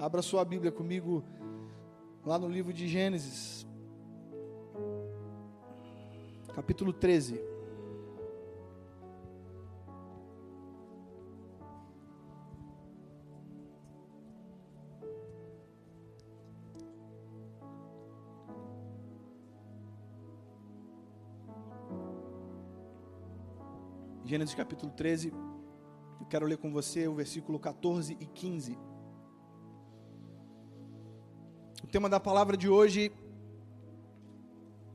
Abra sua Bíblia comigo lá no livro de Gênesis, capítulo 13. Gênesis capítulo 13, eu quero ler com você o versículo 14 e 15. O tema da palavra de hoje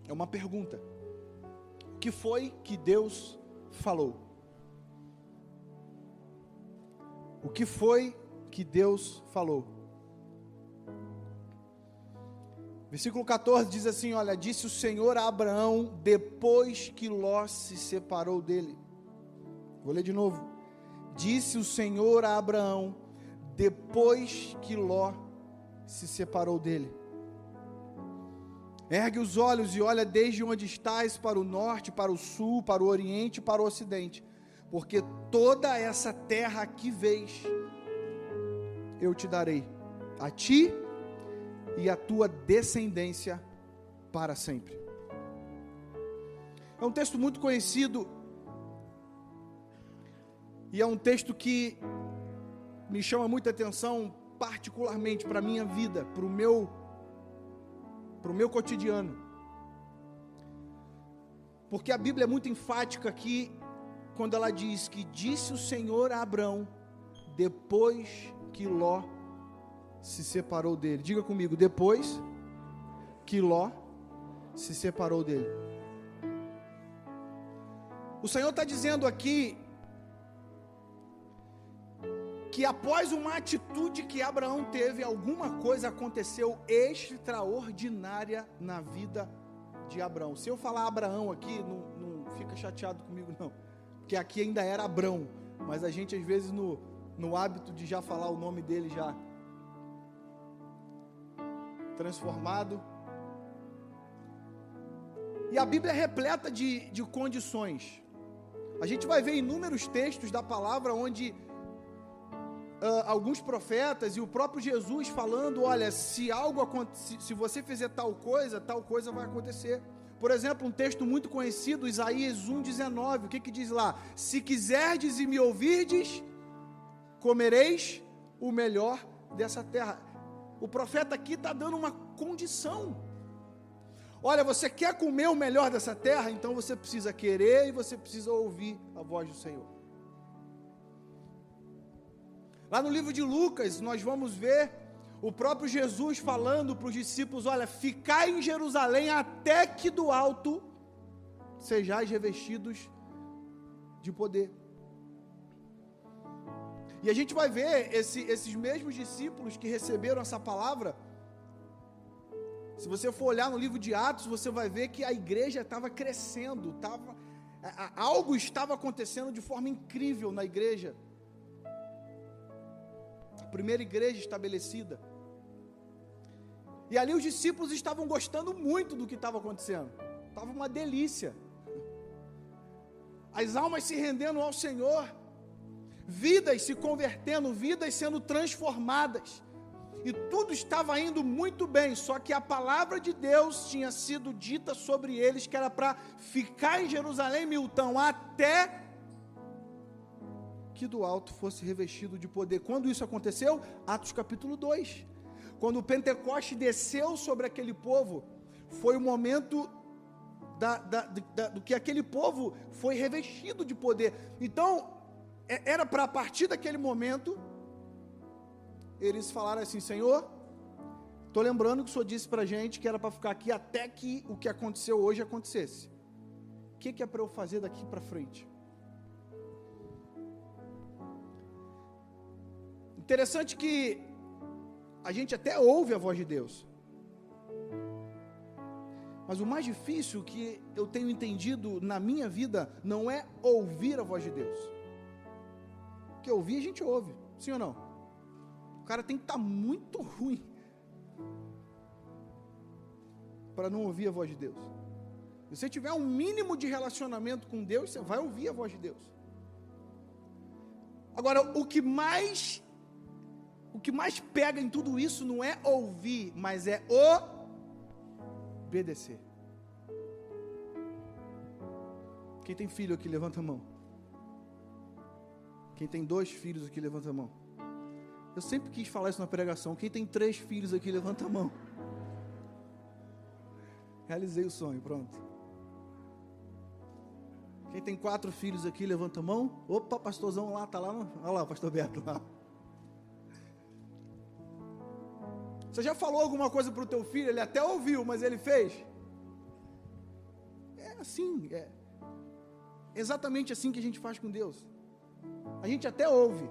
é uma pergunta: O que foi que Deus falou? O que foi que Deus falou? Versículo 14 diz assim: Olha, disse o Senhor a Abraão depois que Ló se separou dele. Vou ler de novo. Disse o Senhor a Abraão depois que Ló se separou dele. Ergue os olhos e olha desde onde estás para o norte, para o sul, para o oriente para o ocidente, porque toda essa terra que vês, eu te darei, a ti e a tua descendência para sempre. É um texto muito conhecido e é um texto que me chama muita atenção particularmente para a minha vida, para o meu, para o meu cotidiano. Porque a Bíblia é muito enfática aqui, quando ela diz que disse o Senhor a Abraão, depois que Ló se separou dele. Diga comigo, depois que Ló se separou dele. O Senhor está dizendo aqui que após uma atitude que Abraão teve, alguma coisa aconteceu extraordinária na vida de Abraão. Se eu falar Abraão aqui, não, não fica chateado comigo, não, porque aqui ainda era Abraão, mas a gente às vezes no, no hábito de já falar o nome dele já transformado. E a Bíblia é repleta de, de condições. A gente vai ver inúmeros textos da palavra onde uh, alguns profetas e o próprio Jesus falando: olha, se algo se, se você fizer tal coisa, tal coisa vai acontecer. Por exemplo, um texto muito conhecido, Isaías 1,19, o que, que diz lá? Se quiserdes e me ouvirdes, comereis o melhor dessa terra. O profeta aqui está dando uma condição. Olha, você quer comer o melhor dessa terra? Então você precisa querer e você precisa ouvir a voz do Senhor. Lá no livro de Lucas, nós vamos ver o próprio Jesus falando para os discípulos: Olha, ficai em Jerusalém até que do alto sejais revestidos de poder. E a gente vai ver esse, esses mesmos discípulos que receberam essa palavra. Se você for olhar no livro de Atos, você vai ver que a igreja estava crescendo, tava, algo estava acontecendo de forma incrível na igreja primeira igreja estabelecida. E ali os discípulos estavam gostando muito do que estava acontecendo. Estava uma delícia. As almas se rendendo ao Senhor, vidas se convertendo, vidas sendo transformadas. E tudo estava indo muito bem, só que a palavra de Deus tinha sido dita sobre eles que era para ficar em Jerusalém, Miltão, até que do alto fosse revestido de poder. Quando isso aconteceu? Atos capítulo 2. Quando o Pentecoste desceu sobre aquele povo, foi o momento da, da, da, do que aquele povo foi revestido de poder. Então, é, era para a partir daquele momento, eles falaram assim: Senhor, estou lembrando que o Senhor disse para a gente que era para ficar aqui até que o que aconteceu hoje acontecesse. O que, que é para eu fazer daqui para frente? Interessante que a gente até ouve a voz de Deus. Mas o mais difícil que eu tenho entendido na minha vida não é ouvir a voz de Deus. Porque ouvir a gente ouve, sim ou não? O cara tem que estar tá muito ruim para não ouvir a voz de Deus. Se você tiver um mínimo de relacionamento com Deus, você vai ouvir a voz de Deus. Agora, o que mais o que mais pega em tudo isso não é ouvir, mas é obedecer. Quem tem filho aqui, levanta a mão. Quem tem dois filhos aqui, levanta a mão. Eu sempre quis falar isso na pregação. Quem tem três filhos aqui, levanta a mão. Realizei o sonho, pronto. Quem tem quatro filhos aqui, levanta a mão. Opa, pastorzão lá, tá lá. Olha lá, pastor Beto lá. Você já falou alguma coisa para o teu filho? Ele até ouviu, mas ele fez? É assim, é exatamente assim que a gente faz com Deus. A gente até ouve,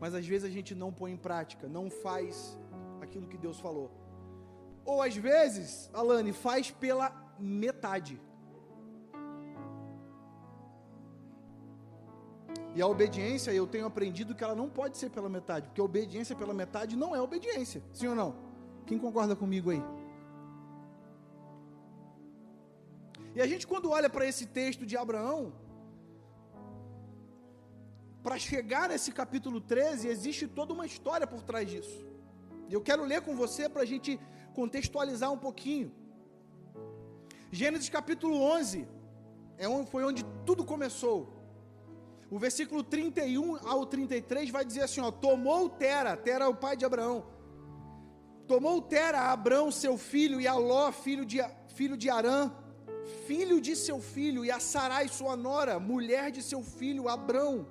mas às vezes a gente não põe em prática, não faz aquilo que Deus falou. Ou às vezes, Alane, faz pela metade. E a obediência, eu tenho aprendido que ela não pode ser pela metade, porque a obediência pela metade não é obediência. Sim ou não? Quem concorda comigo aí? E a gente, quando olha para esse texto de Abraão, para chegar nesse capítulo 13, existe toda uma história por trás disso. E eu quero ler com você para a gente contextualizar um pouquinho. Gênesis capítulo 11 é onde, foi onde tudo começou. O versículo 31 ao 33 vai dizer assim: ó, tomou Tera, Tera é o pai de Abraão. Tomou Tera Abraão, seu filho, e Aló, filho de, filho de Arã, filho de seu filho, e a Sarai, sua nora, mulher de seu filho, Abrão,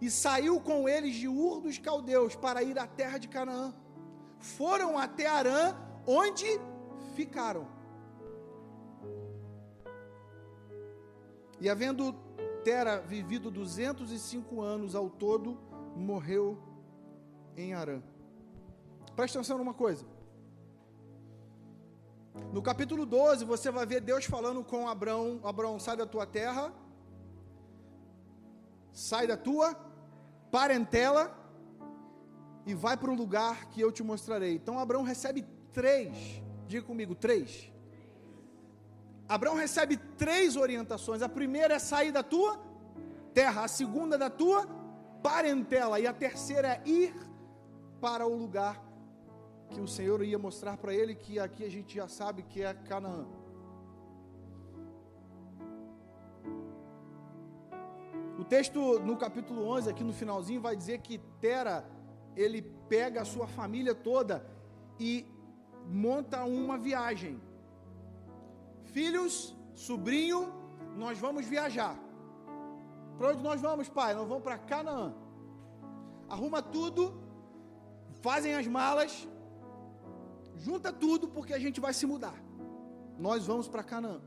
e saiu com eles de Ur dos Caldeus para ir à terra de Canaã. Foram até Arã, onde ficaram. E havendo Tera vivido 205 anos ao todo, morreu em Arã. Presta atenção numa coisa. No capítulo 12, você vai ver Deus falando com Abraão: Abraão, sai da tua terra, sai da tua parentela e vai para um lugar que eu te mostrarei. Então Abraão recebe três, diga comigo, três Abraão recebe três orientações. A primeira é sair da tua terra, a segunda da tua parentela e a terceira é ir para o lugar que o Senhor ia mostrar para ele, que aqui a gente já sabe que é Canaã. O texto no capítulo 11, aqui no finalzinho, vai dizer que Tera, ele pega a sua família toda e monta uma viagem filhos, sobrinho, nós vamos viajar. Para onde nós vamos, pai? Nós vamos para Canaã. Arruma tudo, fazem as malas, junta tudo, porque a gente vai se mudar. Nós vamos para Canaã.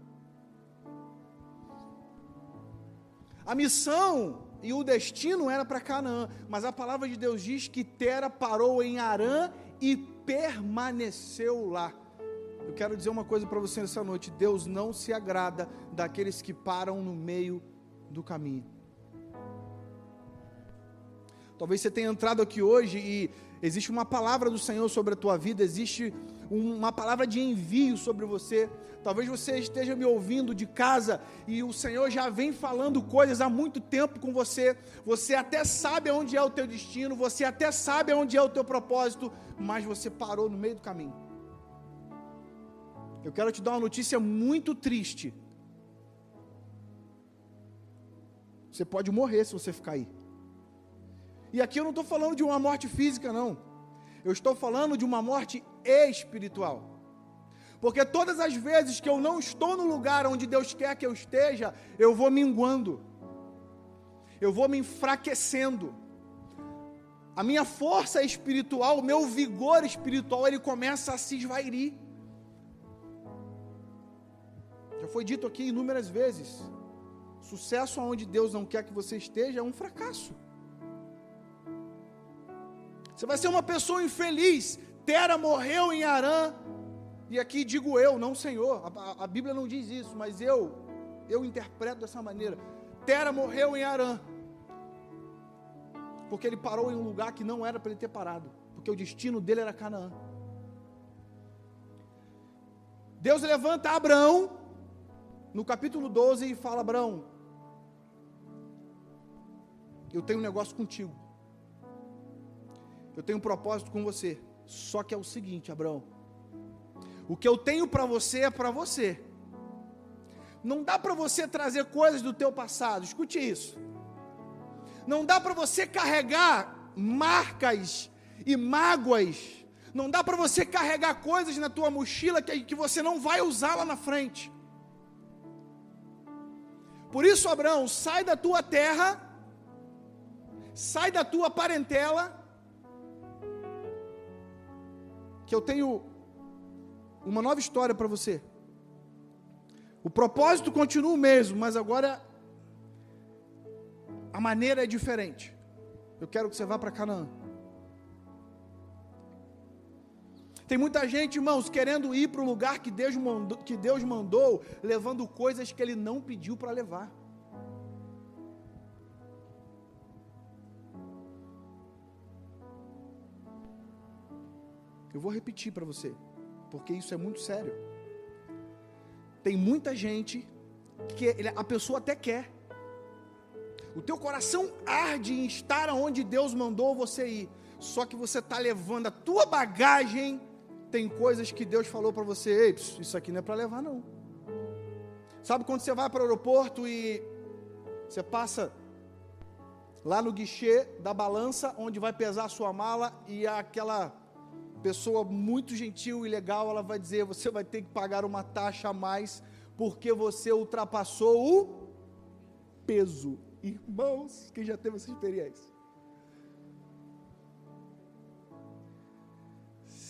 A missão e o destino era para Canaã, mas a palavra de Deus diz que Tera parou em Arã e permaneceu lá. Quero dizer uma coisa para você nessa noite: Deus não se agrada daqueles que param no meio do caminho. Talvez você tenha entrado aqui hoje e existe uma palavra do Senhor sobre a tua vida, existe uma palavra de envio sobre você. Talvez você esteja me ouvindo de casa e o Senhor já vem falando coisas há muito tempo com você. Você até sabe aonde é o teu destino, você até sabe aonde é o teu propósito, mas você parou no meio do caminho. Eu quero te dar uma notícia muito triste. Você pode morrer se você ficar aí. E aqui eu não estou falando de uma morte física, não. Eu estou falando de uma morte espiritual. Porque todas as vezes que eu não estou no lugar onde Deus quer que eu esteja, eu vou minguando. Eu vou me enfraquecendo. A minha força espiritual, o meu vigor espiritual, ele começa a se esvairir. Já foi dito aqui inúmeras vezes. Sucesso onde Deus não quer que você esteja é um fracasso. Você vai ser uma pessoa infeliz. Tera morreu em Arã. E aqui digo eu, não Senhor. A, a, Bíblia não diz isso, mas eu, eu interpreto dessa maneira. Tera morreu em Arã. Porque ele parou em um lugar que não era para ele ter parado. Porque o destino dele era Canaã. Deus levanta Abraão no capítulo 12 fala: Abraão, eu tenho um negócio contigo. Eu tenho um propósito com você. Só que é o seguinte, Abraão. O que eu tenho para você é para você. Não dá para você trazer coisas do teu passado. Escute isso. Não dá para você carregar marcas e mágoas. Não dá para você carregar coisas na tua mochila que, que você não vai usar lá na frente. Por isso, Abraão, sai da tua terra, sai da tua parentela, que eu tenho uma nova história para você. O propósito continua o mesmo, mas agora a maneira é diferente. Eu quero que você vá para Canaã. Tem muita gente, irmãos, querendo ir para o lugar que Deus, mandou, que Deus mandou, levando coisas que Ele não pediu para levar. Eu vou repetir para você, porque isso é muito sério. Tem muita gente que a pessoa até quer. O teu coração arde em estar onde Deus mandou você ir. Só que você está levando a tua bagagem. Tem coisas que Deus falou para você, Ei, isso aqui não é para levar não. Sabe quando você vai para o aeroporto e você passa lá no guichê da balança, onde vai pesar a sua mala e aquela pessoa muito gentil e legal, ela vai dizer: você vai ter que pagar uma taxa a mais porque você ultrapassou o peso. Irmãos, quem já teve essa experiência?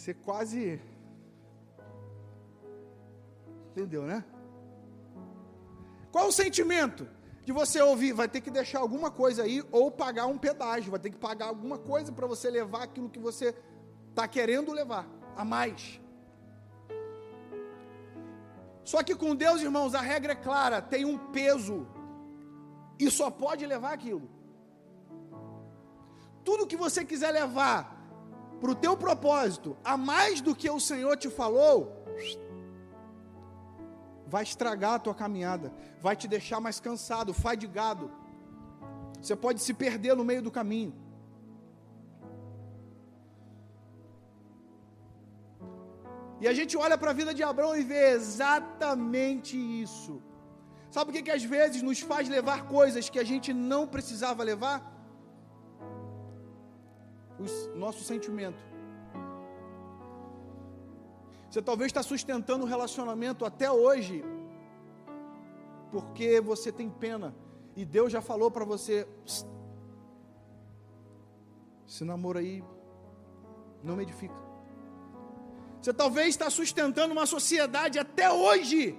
Você quase. Entendeu, né? Qual o sentimento de você ouvir? Vai ter que deixar alguma coisa aí ou pagar um pedágio, vai ter que pagar alguma coisa para você levar aquilo que você está querendo levar a mais. Só que com Deus, irmãos, a regra é clara: tem um peso e só pode levar aquilo. Tudo que você quiser levar para o teu propósito, a mais do que o Senhor te falou, vai estragar a tua caminhada, vai te deixar mais cansado, fadigado. Você pode se perder no meio do caminho. E a gente olha para a vida de Abraão e vê exatamente isso. Sabe o que, que às vezes nos faz levar coisas que a gente não precisava levar? O nosso sentimento. Você talvez está sustentando um relacionamento até hoje, porque você tem pena, e Deus já falou para você: esse namoro aí não me edifica. Você talvez está sustentando uma sociedade até hoje,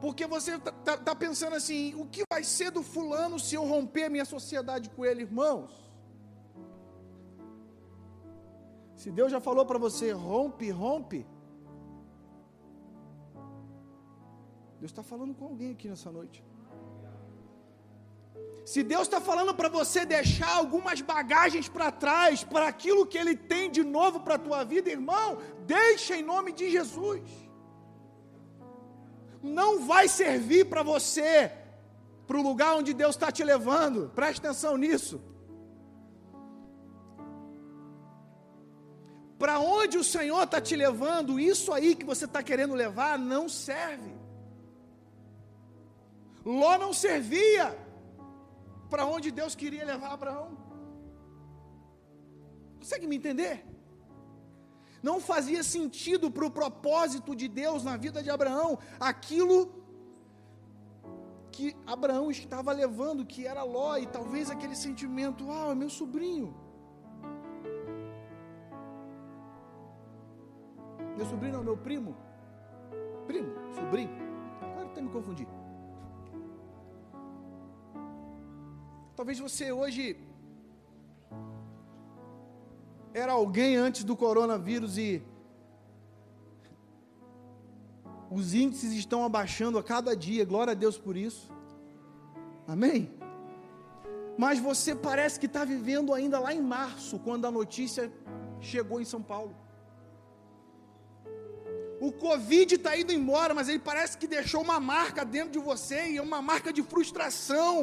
porque você está tá, tá pensando assim: o que vai ser do fulano se eu romper minha sociedade com ele, irmãos? Se Deus já falou para você, rompe, rompe. Deus está falando com alguém aqui nessa noite. Se Deus está falando para você deixar algumas bagagens para trás, para aquilo que Ele tem de novo para a tua vida, irmão, deixa em nome de Jesus. Não vai servir para você, para o lugar onde Deus está te levando, preste atenção nisso. Para onde o Senhor está te levando, isso aí que você está querendo levar não serve. Ló não servia para onde Deus queria levar Abraão. Consegue me entender? Não fazia sentido para o propósito de Deus na vida de Abraão aquilo que Abraão estava levando, que era Ló, e talvez aquele sentimento, ah, é meu sobrinho. Meu sobrinho não, meu primo. Primo, sobrinho. Agora até me confundir. Talvez você hoje era alguém antes do coronavírus e os índices estão abaixando a cada dia, glória a Deus por isso. Amém? Mas você parece que está vivendo ainda lá em março, quando a notícia chegou em São Paulo. O Covid está indo embora, mas ele parece que deixou uma marca dentro de você e é uma marca de frustração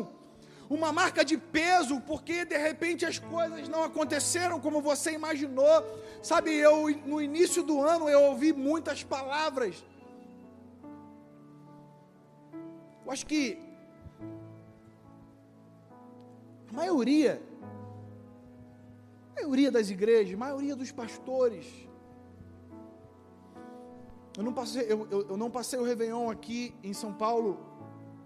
uma marca de peso, porque de repente as coisas não aconteceram como você imaginou. Sabe, eu no início do ano eu ouvi muitas palavras. Eu acho que a maioria, a maioria das igrejas, a maioria dos pastores, eu não passei, eu, eu, eu não passei o Réveillon aqui em São Paulo,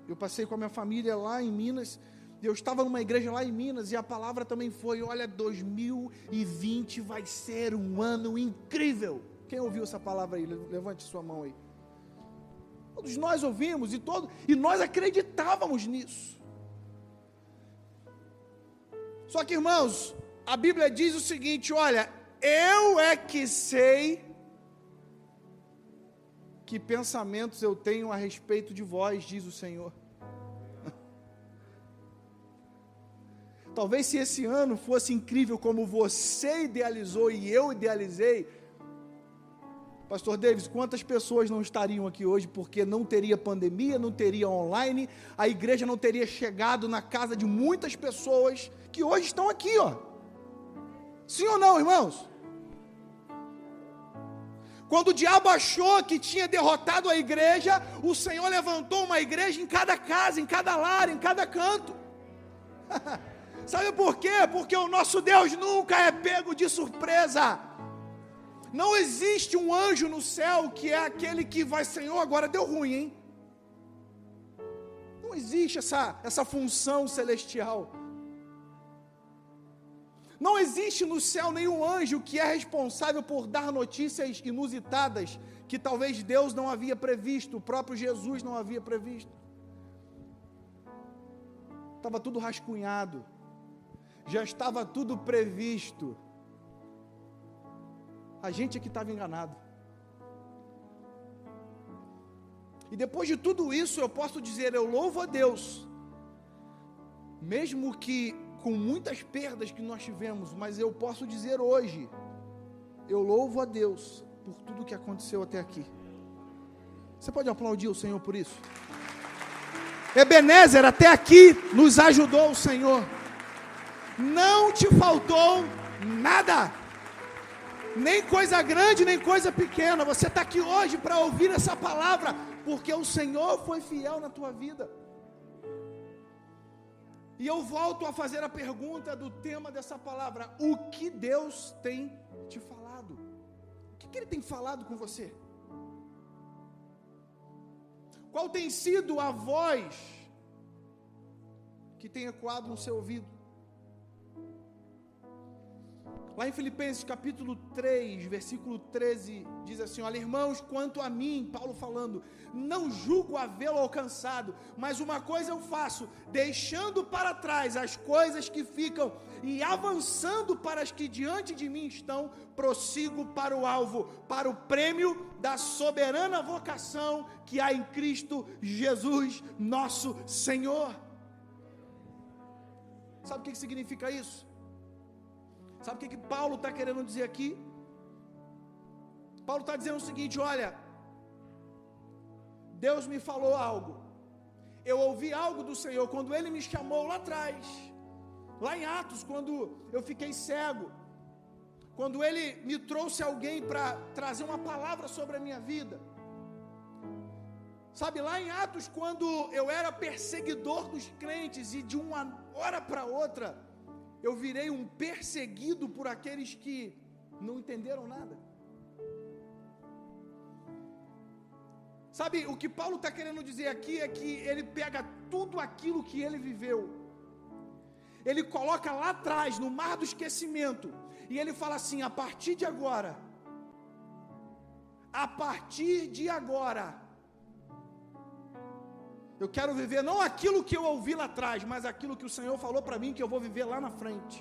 eu passei com a minha família lá em Minas, eu estava numa igreja lá em Minas e a palavra também foi: olha, 2020 vai ser um ano incrível. Quem ouviu essa palavra aí? Levante sua mão aí. Todos nós ouvimos e, todo, e nós acreditávamos nisso. Só que, irmãos, a Bíblia diz o seguinte: olha, eu é que sei que pensamentos eu tenho a respeito de vós, diz o Senhor. Talvez se esse ano fosse incrível como você idealizou e eu idealizei, Pastor Davis, quantas pessoas não estariam aqui hoje porque não teria pandemia, não teria online, a igreja não teria chegado na casa de muitas pessoas que hoje estão aqui, ó. Sim ou não, irmãos? Quando o diabo achou que tinha derrotado a igreja, o Senhor levantou uma igreja em cada casa, em cada lar, em cada canto. Sabe por quê? Porque o nosso Deus nunca é pego de surpresa. Não existe um anjo no céu que é aquele que vai, Senhor, agora deu ruim, hein? Não existe essa, essa função celestial. Não existe no céu nenhum anjo que é responsável por dar notícias inusitadas que talvez Deus não havia previsto, o próprio Jesus não havia previsto. Estava tudo rascunhado já estava tudo previsto. A gente é que estava enganado. E depois de tudo isso, eu posso dizer: eu louvo a Deus, mesmo que com muitas perdas que nós tivemos, mas eu posso dizer hoje: eu louvo a Deus por tudo que aconteceu até aqui. Você pode aplaudir o Senhor por isso? Ebenezer, até aqui nos ajudou o Senhor não te faltou nada, nem coisa grande, nem coisa pequena. Você está aqui hoje para ouvir essa palavra, porque o Senhor foi fiel na tua vida. E eu volto a fazer a pergunta do tema dessa palavra: o que Deus tem te falado? O que, que Ele tem falado com você? Qual tem sido a voz que tem ecoado no seu ouvido? Lá em Filipenses capítulo 3, versículo 13, diz assim: Olha, irmãos, quanto a mim, Paulo falando, não julgo havê-lo alcançado, mas uma coisa eu faço, deixando para trás as coisas que ficam e avançando para as que diante de mim estão, prossigo para o alvo, para o prêmio da soberana vocação que há em Cristo Jesus, nosso Senhor. Sabe o que significa isso? Sabe o que, que Paulo está querendo dizer aqui? Paulo está dizendo o seguinte: olha, Deus me falou algo, eu ouvi algo do Senhor quando Ele me chamou lá atrás, lá em Atos, quando eu fiquei cego, quando Ele me trouxe alguém para trazer uma palavra sobre a minha vida. Sabe, lá em Atos, quando eu era perseguidor dos crentes e de uma hora para outra, eu virei um perseguido por aqueles que não entenderam nada. Sabe, o que Paulo está querendo dizer aqui é que ele pega tudo aquilo que ele viveu, ele coloca lá atrás, no mar do esquecimento, e ele fala assim: a partir de agora, a partir de agora, eu quero viver não aquilo que eu ouvi lá atrás, mas aquilo que o Senhor falou para mim que eu vou viver lá na frente.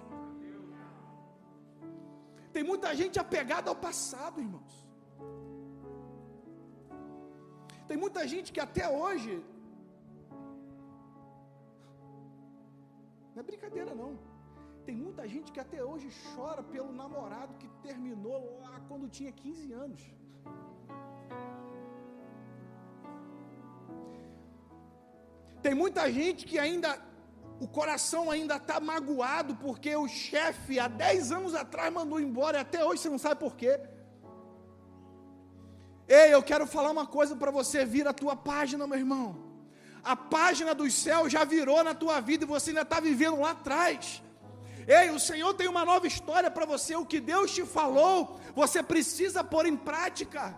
Tem muita gente apegada ao passado, irmãos. Tem muita gente que até hoje. Não é brincadeira, não. Tem muita gente que até hoje chora pelo namorado que terminou lá quando tinha 15 anos. Tem muita gente que ainda o coração ainda está magoado porque o chefe há 10 anos atrás mandou embora e até hoje você não sabe por quê. Ei, eu quero falar uma coisa para você, vira a tua página, meu irmão. A página dos céus já virou na tua vida e você ainda está vivendo lá atrás. Ei, o Senhor tem uma nova história para você. O que Deus te falou, você precisa pôr em prática.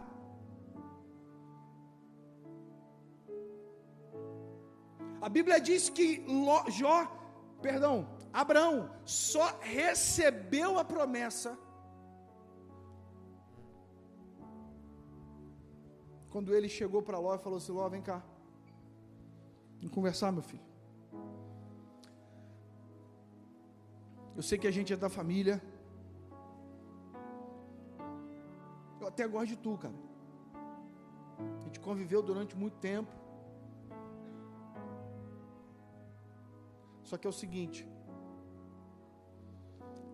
A Bíblia diz que Jó, perdão, Abraão só recebeu a promessa quando ele chegou para Ló e falou assim: Ló, vem cá, vamos conversar, meu filho. Eu sei que a gente é da família. Eu até gosto de tu, cara. A gente conviveu durante muito tempo. Só que é o seguinte: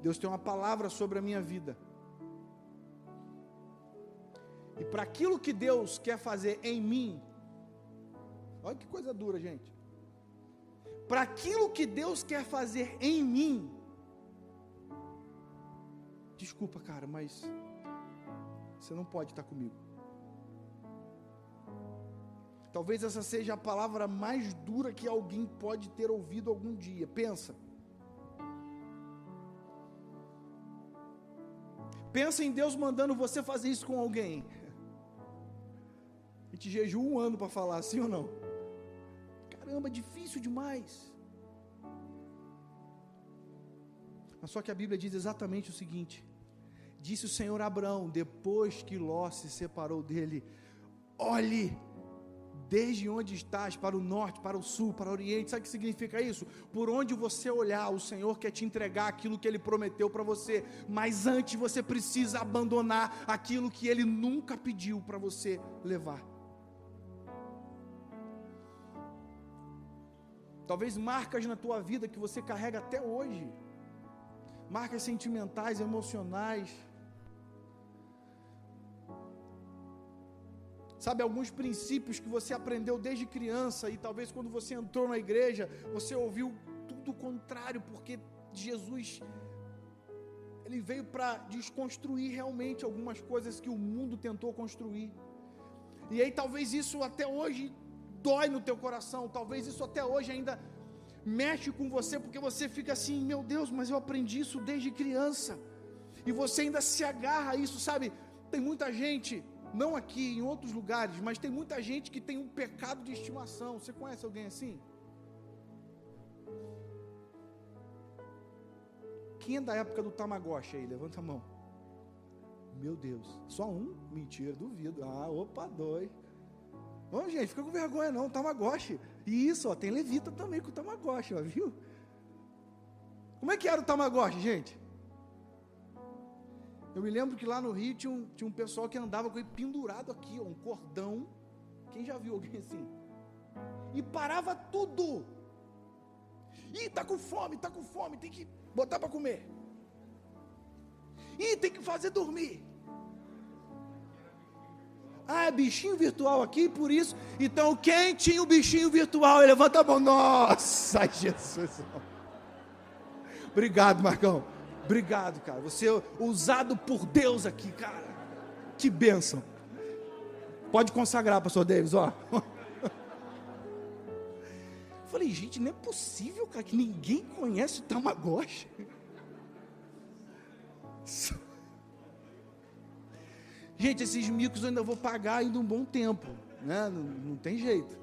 Deus tem uma palavra sobre a minha vida. E para aquilo que Deus quer fazer em mim, olha que coisa dura, gente. Para aquilo que Deus quer fazer em mim, desculpa, cara, mas você não pode estar comigo. Talvez essa seja a palavra mais dura que alguém pode ter ouvido algum dia. Pensa. Pensa em Deus mandando você fazer isso com alguém. A gente jejua um ano para falar, assim ou não? Caramba, difícil demais. Mas só que a Bíblia diz exatamente o seguinte: Disse o Senhor a Abraão, depois que Ló se separou dele: Olhe desde onde estás, para o norte, para o sul, para o oriente. Sabe o que significa isso? Por onde você olhar, o Senhor quer te entregar aquilo que Ele prometeu para você, mas antes você precisa abandonar aquilo que Ele nunca pediu para você levar. Talvez marcas na tua vida que você carrega até hoje, marcas sentimentais, emocionais Sabe, alguns princípios que você aprendeu desde criança e talvez quando você entrou na igreja, você ouviu tudo o contrário, porque Jesus ele veio para desconstruir realmente algumas coisas que o mundo tentou construir. E aí talvez isso até hoje dói no teu coração, talvez isso até hoje ainda mexe com você, porque você fica assim, meu Deus, mas eu aprendi isso desde criança. E você ainda se agarra a isso, sabe? Tem muita gente não aqui, em outros lugares, mas tem muita gente que tem um pecado de estimação. Você conhece alguém assim? Quem é da época do Tamagotchi aí? Levanta a mão. Meu Deus, só um? Mentira, duvido. Ah, opa, dois. Vamos, gente, fica com vergonha não, Tamagotchi. E isso, ó, tem levita também com o Tamagotchi, ó, viu? Como é que era o Tamagotchi, gente? Eu me lembro que lá no Rio tinha um, tinha um pessoal que andava com ele pendurado aqui, ó, um cordão. Quem já viu alguém assim? E parava tudo. Ih, tá com fome, tá com fome, tem que botar para comer. Ih, tem que fazer dormir. Ah, é bichinho virtual aqui, por isso. Então, quem tinha o bichinho virtual? Levanta a mão. Nossa, Jesus. Obrigado, Marcão. Obrigado, cara. Você é usado por Deus aqui, cara. Que bênção. Pode consagrar, pastor Davis, ó. Falei, gente, não é possível, cara, que ninguém conhece o Tamagotchi. Gente, esses micos eu ainda vou pagar ainda um bom tempo, né? Não, não tem jeito.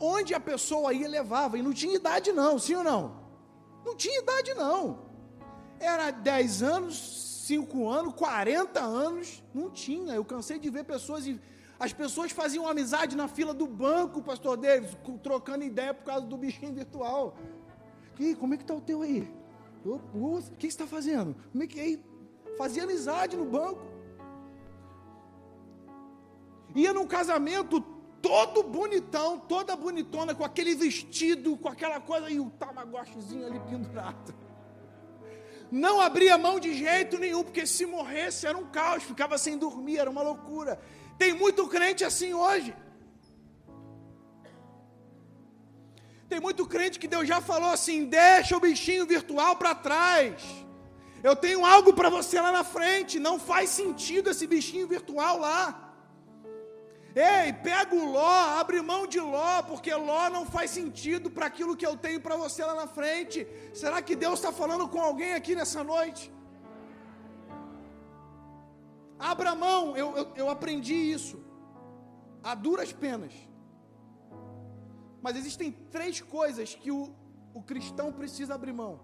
Onde a pessoa ia levava, e não tinha idade não, sim ou não? Não tinha idade não. Era 10 anos, 5 anos, 40 anos, não tinha. Eu cansei de ver pessoas, as pessoas faziam amizade na fila do banco, pastor Davis, trocando ideia por causa do bichinho virtual. E como é que está o teu aí? O que você está fazendo? Como é que é? Fazia amizade no banco. Ia num casamento, todo bonitão, toda bonitona, com aquele vestido, com aquela coisa, e o tamagotchizinho ali pendurado. Não abria mão de jeito nenhum, porque se morresse era um caos, ficava sem dormir, era uma loucura. Tem muito crente assim hoje. Tem muito crente que Deus já falou assim: deixa o bichinho virtual para trás. Eu tenho algo para você lá na frente. Não faz sentido esse bichinho virtual lá. Ei, pega o Ló, abre mão de Ló, porque Ló não faz sentido para aquilo que eu tenho para você lá na frente. Será que Deus está falando com alguém aqui nessa noite? Abra mão, eu, eu, eu aprendi isso, a duras penas. Mas existem três coisas que o, o cristão precisa abrir mão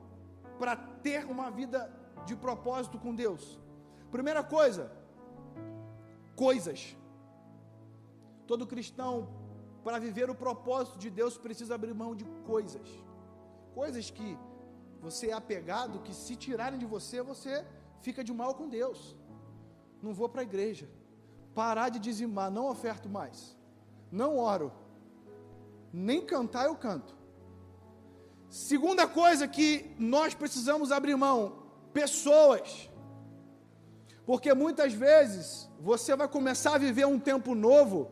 para ter uma vida de propósito com Deus. Primeira coisa, coisas. Todo cristão, para viver o propósito de Deus, precisa abrir mão de coisas. Coisas que você é apegado, que se tirarem de você, você fica de mal com Deus. Não vou para a igreja. Parar de dizimar, não oferto mais. Não oro. Nem cantar eu canto. Segunda coisa que nós precisamos abrir mão: pessoas. Porque muitas vezes você vai começar a viver um tempo novo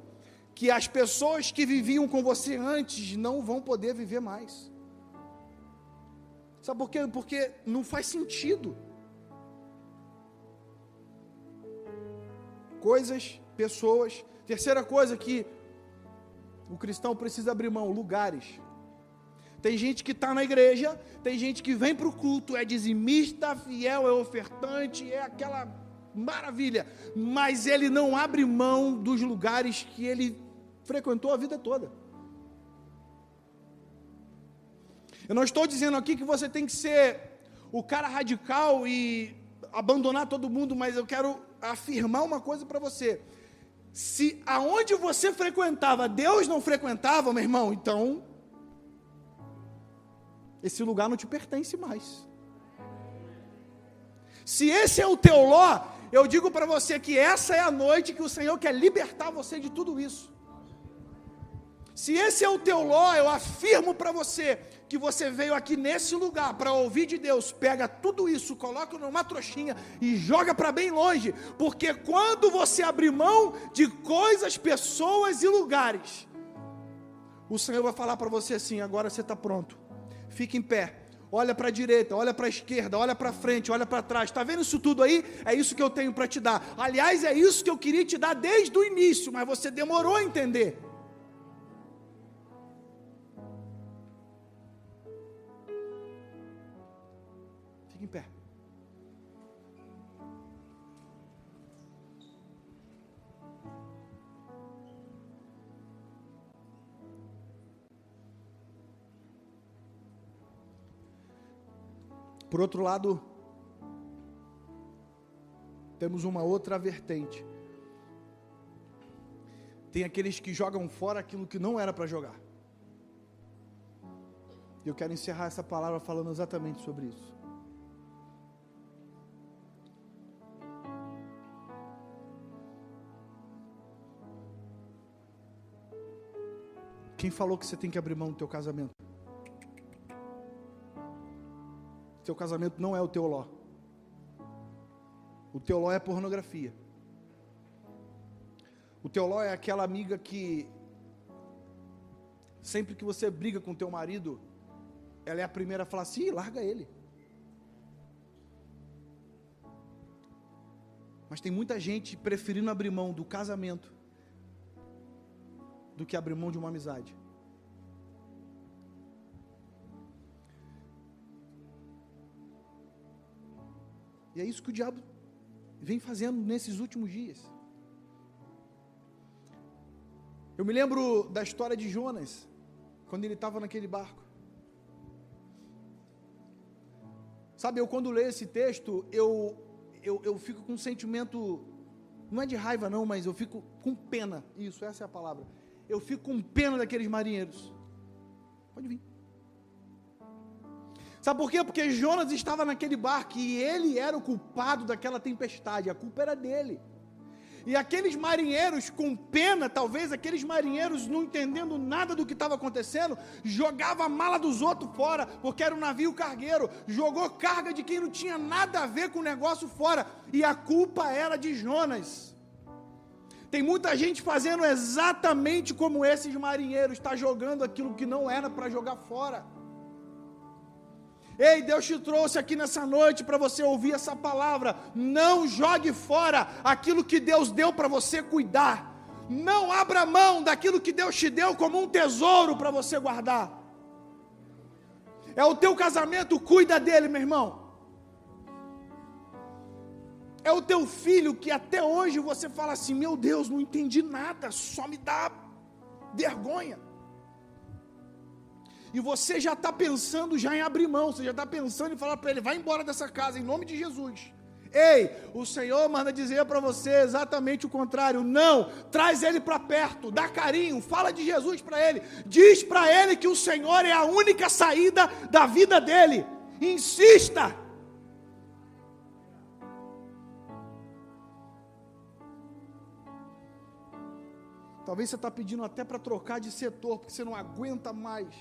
que as pessoas que viviam com você antes não vão poder viver mais. Sabe por quê? Porque não faz sentido. Coisas, pessoas. Terceira coisa que o cristão precisa abrir mão: lugares. Tem gente que está na igreja, tem gente que vem para o culto, é dizimista, fiel, é ofertante, é aquela maravilha, mas ele não abre mão dos lugares que ele frequentou a vida toda. Eu não estou dizendo aqui que você tem que ser o cara radical e abandonar todo mundo, mas eu quero afirmar uma coisa para você. Se aonde você frequentava, Deus não frequentava, meu irmão, então esse lugar não te pertence mais. Se esse é o teu ló, eu digo para você que essa é a noite que o Senhor quer libertar você de tudo isso. Se esse é o teu ló, eu afirmo para você que você veio aqui nesse lugar para ouvir de Deus, pega tudo isso, coloca numa trouxinha e joga para bem longe, porque quando você abrir mão de coisas, pessoas e lugares, o Senhor vai falar para você assim: agora você está pronto fica em pé. Olha para a direita, olha para a esquerda, olha para frente, olha para trás. Está vendo isso tudo aí? É isso que eu tenho para te dar. Aliás, é isso que eu queria te dar desde o início, mas você demorou a entender. Fique em pé. Por outro lado, temos uma outra vertente. Tem aqueles que jogam fora aquilo que não era para jogar. E eu quero encerrar essa palavra falando exatamente sobre isso. Quem falou que você tem que abrir mão do teu casamento? Seu casamento não é o teu ló. O teu ló é pornografia. O teu ló é aquela amiga que sempre que você briga com teu marido, ela é a primeira a falar assim, larga ele. Mas tem muita gente preferindo abrir mão do casamento do que abrir mão de uma amizade. E é isso que o diabo vem fazendo nesses últimos dias. Eu me lembro da história de Jonas, quando ele estava naquele barco. Sabe, eu quando leio esse texto, eu, eu, eu fico com um sentimento, não é de raiva não, mas eu fico com pena. Isso, essa é a palavra. Eu fico com pena daqueles marinheiros. Pode vir. Sabe por quê? Porque Jonas estava naquele barco e ele era o culpado daquela tempestade, a culpa era dele. E aqueles marinheiros, com pena, talvez aqueles marinheiros não entendendo nada do que estava acontecendo, jogava a mala dos outros fora, porque era um navio cargueiro, jogou carga de quem não tinha nada a ver com o negócio fora, e a culpa era de Jonas. Tem muita gente fazendo exatamente como esses marinheiros, está jogando aquilo que não era para jogar fora. Ei, Deus te trouxe aqui nessa noite para você ouvir essa palavra. Não jogue fora aquilo que Deus deu para você cuidar. Não abra mão daquilo que Deus te deu como um tesouro para você guardar. É o teu casamento, cuida dele, meu irmão. É o teu filho que até hoje você fala assim: meu Deus, não entendi nada, só me dá vergonha. E você já está pensando já em abrir mão, você já está pensando em falar para ele: vai embora dessa casa em nome de Jesus. Ei, o Senhor manda dizer para você exatamente o contrário. Não, traz ele para perto, dá carinho, fala de Jesus para ele, diz para ele que o Senhor é a única saída da vida dele. Insista. Talvez você está pedindo até para trocar de setor, porque você não aguenta mais.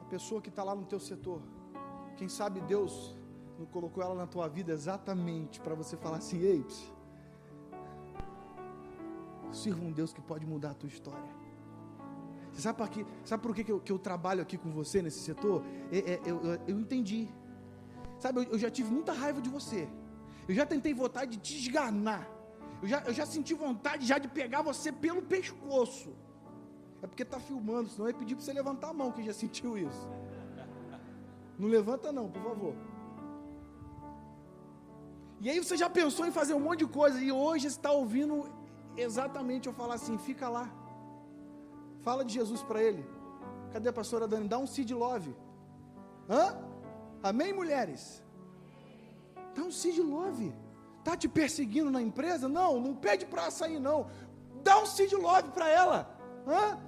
A pessoa que está lá no teu setor, quem sabe Deus não colocou ela na tua vida exatamente para você falar assim, ei, sirva um Deus que pode mudar a tua história. Você sabe, quê? sabe por que, que, eu, que eu trabalho aqui com você nesse setor? É, é, eu, eu, eu, entendi. Sabe, eu, eu já tive muita raiva de você. Eu já tentei vontade de te esganar. Eu já, eu já senti vontade já de pegar você pelo pescoço. É porque está filmando, senão eu ia pedir para você levantar a mão, que já sentiu isso. Não levanta não, por favor. E aí você já pensou em fazer um monte de coisa, e hoje está ouvindo exatamente eu falar assim, fica lá. Fala de Jesus para ele. Cadê a pastora Dani? Dá um seed love. Hã? Amém, mulheres? Dá um seed love. Está te perseguindo na empresa? Não, não pede para sair, não. Dá um seed love para ela. Hã?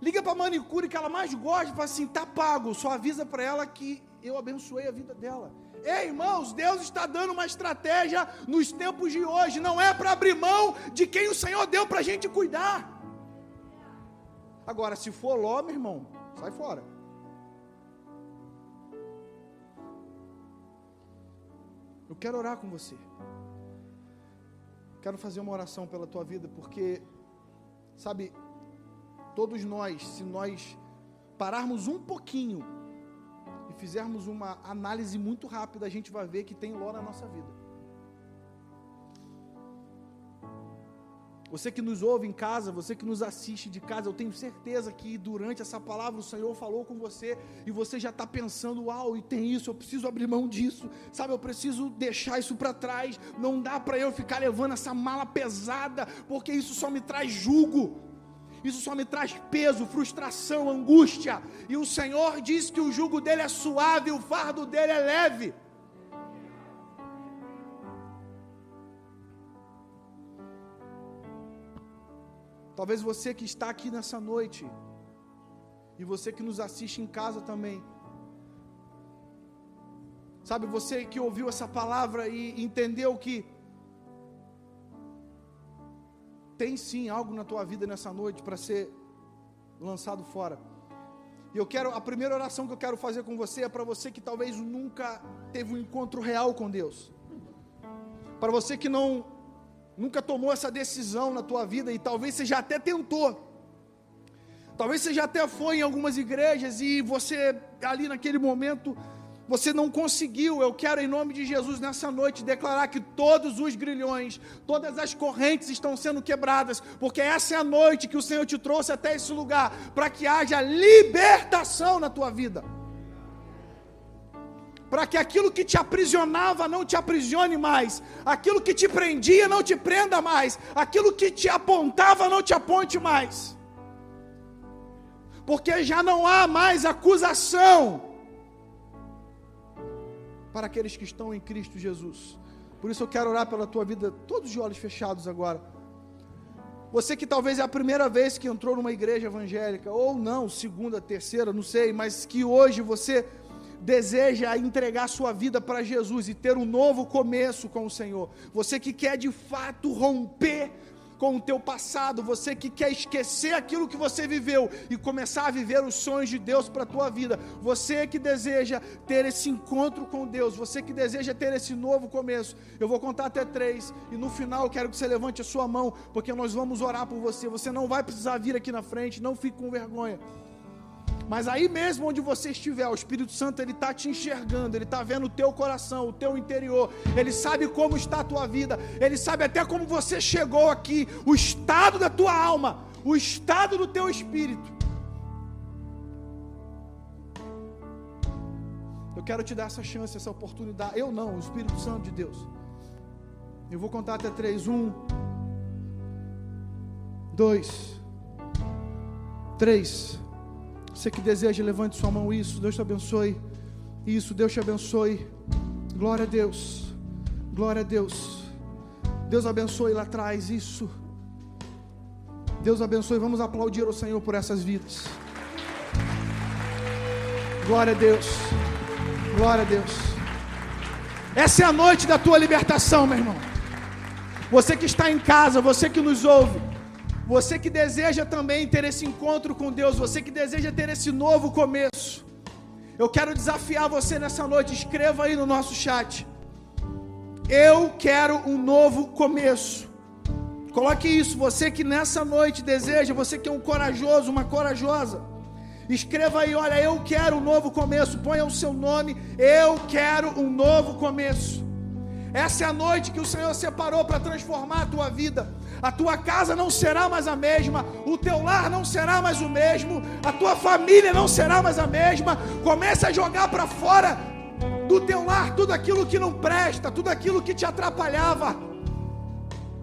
Liga para a manicure que ela mais gosta e fala assim: tá pago. Só avisa para ela que eu abençoei a vida dela. Ei, irmãos, Deus está dando uma estratégia nos tempos de hoje. Não é para abrir mão de quem o Senhor deu para a gente cuidar. Agora, se for ló, meu irmão, sai fora. Eu quero orar com você. Quero fazer uma oração pela tua vida, porque, sabe, todos nós, se nós pararmos um pouquinho e fizermos uma análise muito rápida, a gente vai ver que tem Ló na nossa vida. Você que nos ouve em casa, você que nos assiste de casa, eu tenho certeza que durante essa palavra o Senhor falou com você e você já está pensando: uau, e tem isso, eu preciso abrir mão disso, sabe? Eu preciso deixar isso para trás. Não dá para eu ficar levando essa mala pesada, porque isso só me traz julgo, isso só me traz peso, frustração, angústia. E o Senhor diz que o jugo dele é suave, o fardo dele é leve. Talvez você que está aqui nessa noite, e você que nos assiste em casa também, sabe, você que ouviu essa palavra e entendeu que tem sim algo na tua vida nessa noite para ser lançado fora. E eu quero, a primeira oração que eu quero fazer com você é para você que talvez nunca teve um encontro real com Deus. Para você que não nunca tomou essa decisão na tua vida e talvez você já até tentou. Talvez você já até foi em algumas igrejas e você ali naquele momento você não conseguiu. Eu quero em nome de Jesus nessa noite declarar que todos os grilhões, todas as correntes estão sendo quebradas, porque essa é a noite que o Senhor te trouxe até esse lugar para que haja libertação na tua vida para que aquilo que te aprisionava não te aprisione mais, aquilo que te prendia não te prenda mais, aquilo que te apontava não te aponte mais, porque já não há mais acusação para aqueles que estão em Cristo Jesus. Por isso eu quero orar pela tua vida, todos de olhos fechados agora. Você que talvez é a primeira vez que entrou numa igreja evangélica, ou não, segunda, terceira, não sei, mas que hoje você deseja entregar sua vida para Jesus e ter um novo começo com o Senhor, você que quer de fato romper com o teu passado, você que quer esquecer aquilo que você viveu e começar a viver os sonhos de Deus para a tua vida, você que deseja ter esse encontro com Deus, você que deseja ter esse novo começo, eu vou contar até três e no final quero que você levante a sua mão, porque nós vamos orar por você. Você não vai precisar vir aqui na frente, não fique com vergonha. Mas aí mesmo onde você estiver, o Espírito Santo ele está te enxergando, ele está vendo o teu coração, o teu interior, ele sabe como está a tua vida, ele sabe até como você chegou aqui, o estado da tua alma, o estado do teu espírito. Eu quero te dar essa chance, essa oportunidade. Eu não, o Espírito Santo de Deus. Eu vou contar até três. Um, dois, três. Você que deseja, levante sua mão. Isso, Deus te abençoe. Isso, Deus te abençoe. Glória a Deus. Glória a Deus. Deus abençoe lá atrás. Isso. Deus abençoe. Vamos aplaudir o Senhor por essas vidas. Glória a Deus. Glória a Deus. Essa é a noite da tua libertação, meu irmão. Você que está em casa, você que nos ouve. Você que deseja também ter esse encontro com Deus, você que deseja ter esse novo começo, eu quero desafiar você nessa noite, escreva aí no nosso chat. Eu quero um novo começo. Coloque isso, você que nessa noite deseja, você que é um corajoso, uma corajosa. Escreva aí, olha, eu quero um novo começo. Ponha o seu nome, eu quero um novo começo. Essa é a noite que o Senhor separou para transformar a tua vida a tua casa não será mais a mesma, o teu lar não será mais o mesmo, a tua família não será mais a mesma. Comece a jogar para fora do teu lar tudo aquilo que não presta, tudo aquilo que te atrapalhava.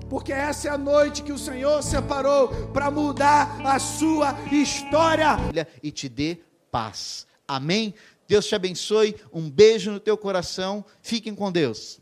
Porque essa é a noite que o Senhor separou para mudar a sua história e te dê paz. Amém? Deus te abençoe. Um beijo no teu coração. Fiquem com Deus.